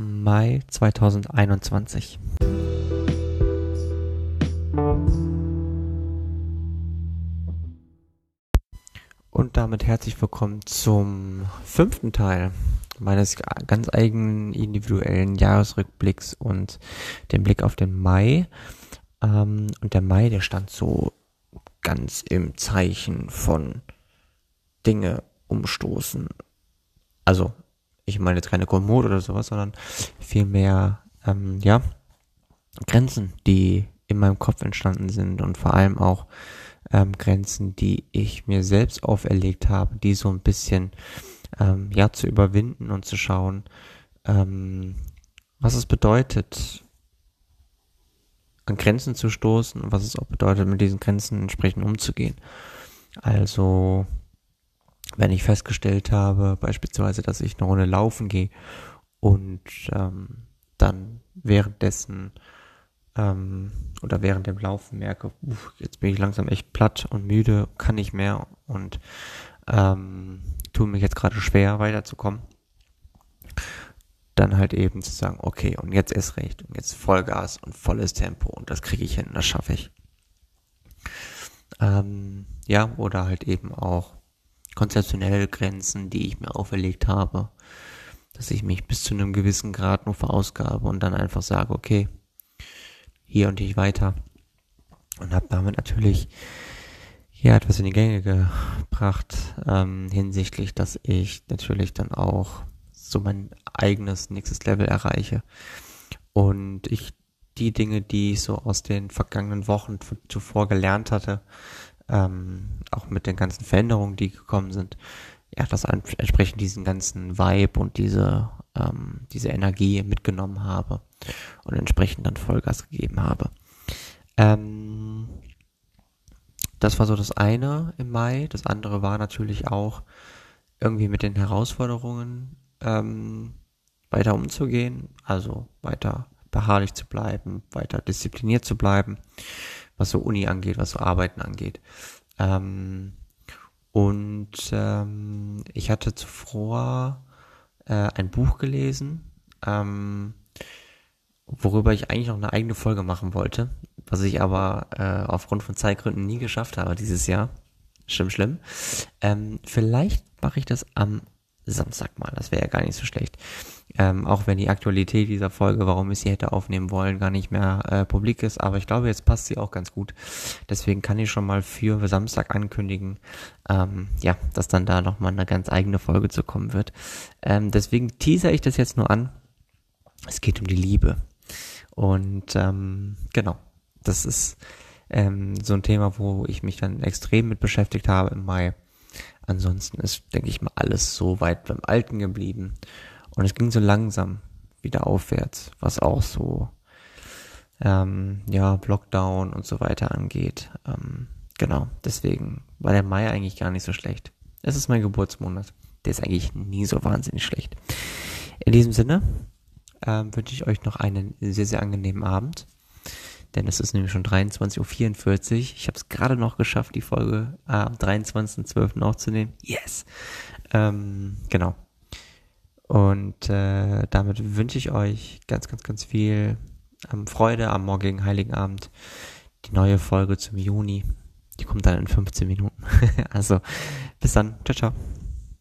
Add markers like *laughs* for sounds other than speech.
Mai 2021. Und damit herzlich willkommen zum fünften Teil meines ganz eigenen individuellen Jahresrückblicks und dem Blick auf den Mai. Ähm, und der Mai, der stand so ganz im Zeichen von Dinge umstoßen. Also, ich meine jetzt keine Kommode oder sowas, sondern vielmehr, ähm, ja, Grenzen, die in meinem Kopf entstanden sind und vor allem auch ähm, Grenzen, die ich mir selbst auferlegt habe, die so ein bisschen ähm, ja zu überwinden und zu schauen, ähm, was es bedeutet, an Grenzen zu stoßen und was es auch bedeutet, mit diesen Grenzen entsprechend umzugehen. Also, wenn ich festgestellt habe, beispielsweise, dass ich eine Runde laufen gehe und ähm, dann währenddessen ähm, oder während dem Laufen merke, uff, jetzt bin ich langsam echt platt und müde, kann nicht mehr und ähm, tue mich jetzt gerade schwer weiterzukommen, dann halt eben zu sagen, okay, und jetzt ist recht und jetzt Vollgas und volles Tempo und das kriege ich hin, das schaffe ich. Ähm, ja, oder halt eben auch konzeptionelle Grenzen, die ich mir auferlegt habe, dass ich mich bis zu einem gewissen Grad nur verausgabe und dann einfach sage, okay, hier und nicht weiter. Und habe damit natürlich ja etwas in die Gänge gebracht ähm, hinsichtlich, dass ich natürlich dann auch so mein eigenes nächstes Level erreiche und ich die Dinge, die ich so aus den vergangenen Wochen zuvor gelernt hatte, ähm, auch mit den ganzen Veränderungen, die gekommen sind, ja, das entsprechend diesen ganzen Vibe und diese, ähm, diese Energie mitgenommen habe und entsprechend dann Vollgas gegeben habe. Ähm, das war so das eine im Mai. Das andere war natürlich auch irgendwie mit den Herausforderungen ähm, weiter umzugehen, also weiter beharrlich zu bleiben, weiter diszipliniert zu bleiben, was so Uni angeht, was so Arbeiten angeht. Ähm, und ähm, ich hatte zuvor äh, ein Buch gelesen, ähm, worüber ich eigentlich noch eine eigene Folge machen wollte, was ich aber äh, aufgrund von Zeitgründen nie geschafft habe dieses Jahr. Schlimm, schlimm. Ähm, vielleicht mache ich das am Samstag mal, das wäre ja gar nicht so schlecht. Ähm, auch wenn die Aktualität dieser Folge, warum ich sie hätte aufnehmen wollen, gar nicht mehr äh, publik ist. Aber ich glaube, jetzt passt sie auch ganz gut. Deswegen kann ich schon mal für Samstag ankündigen, ähm, ja, dass dann da nochmal eine ganz eigene Folge zu kommen wird. Ähm, deswegen teaser ich das jetzt nur an. Es geht um die Liebe. Und ähm, genau, das ist ähm, so ein Thema, wo ich mich dann extrem mit beschäftigt habe im Mai. Ansonsten ist, denke ich mal, alles so weit beim Alten geblieben. Und es ging so langsam wieder aufwärts, was auch so, ähm, ja, Lockdown und so weiter angeht. Ähm, genau, deswegen war der Mai eigentlich gar nicht so schlecht. Es ist mein Geburtsmonat. Der ist eigentlich nie so wahnsinnig schlecht. In diesem Sinne ähm, wünsche ich euch noch einen sehr, sehr angenehmen Abend. Denn es ist nämlich schon 23.44 Uhr. Ich habe es gerade noch geschafft, die Folge äh, am 23.12. aufzunehmen. Yes! Ähm, genau. Und äh, damit wünsche ich euch ganz, ganz, ganz viel ähm, Freude am morgigen Heiligen Abend. Die neue Folge zum Juni. Die kommt dann in 15 Minuten. *laughs* also bis dann. Ciao, ciao.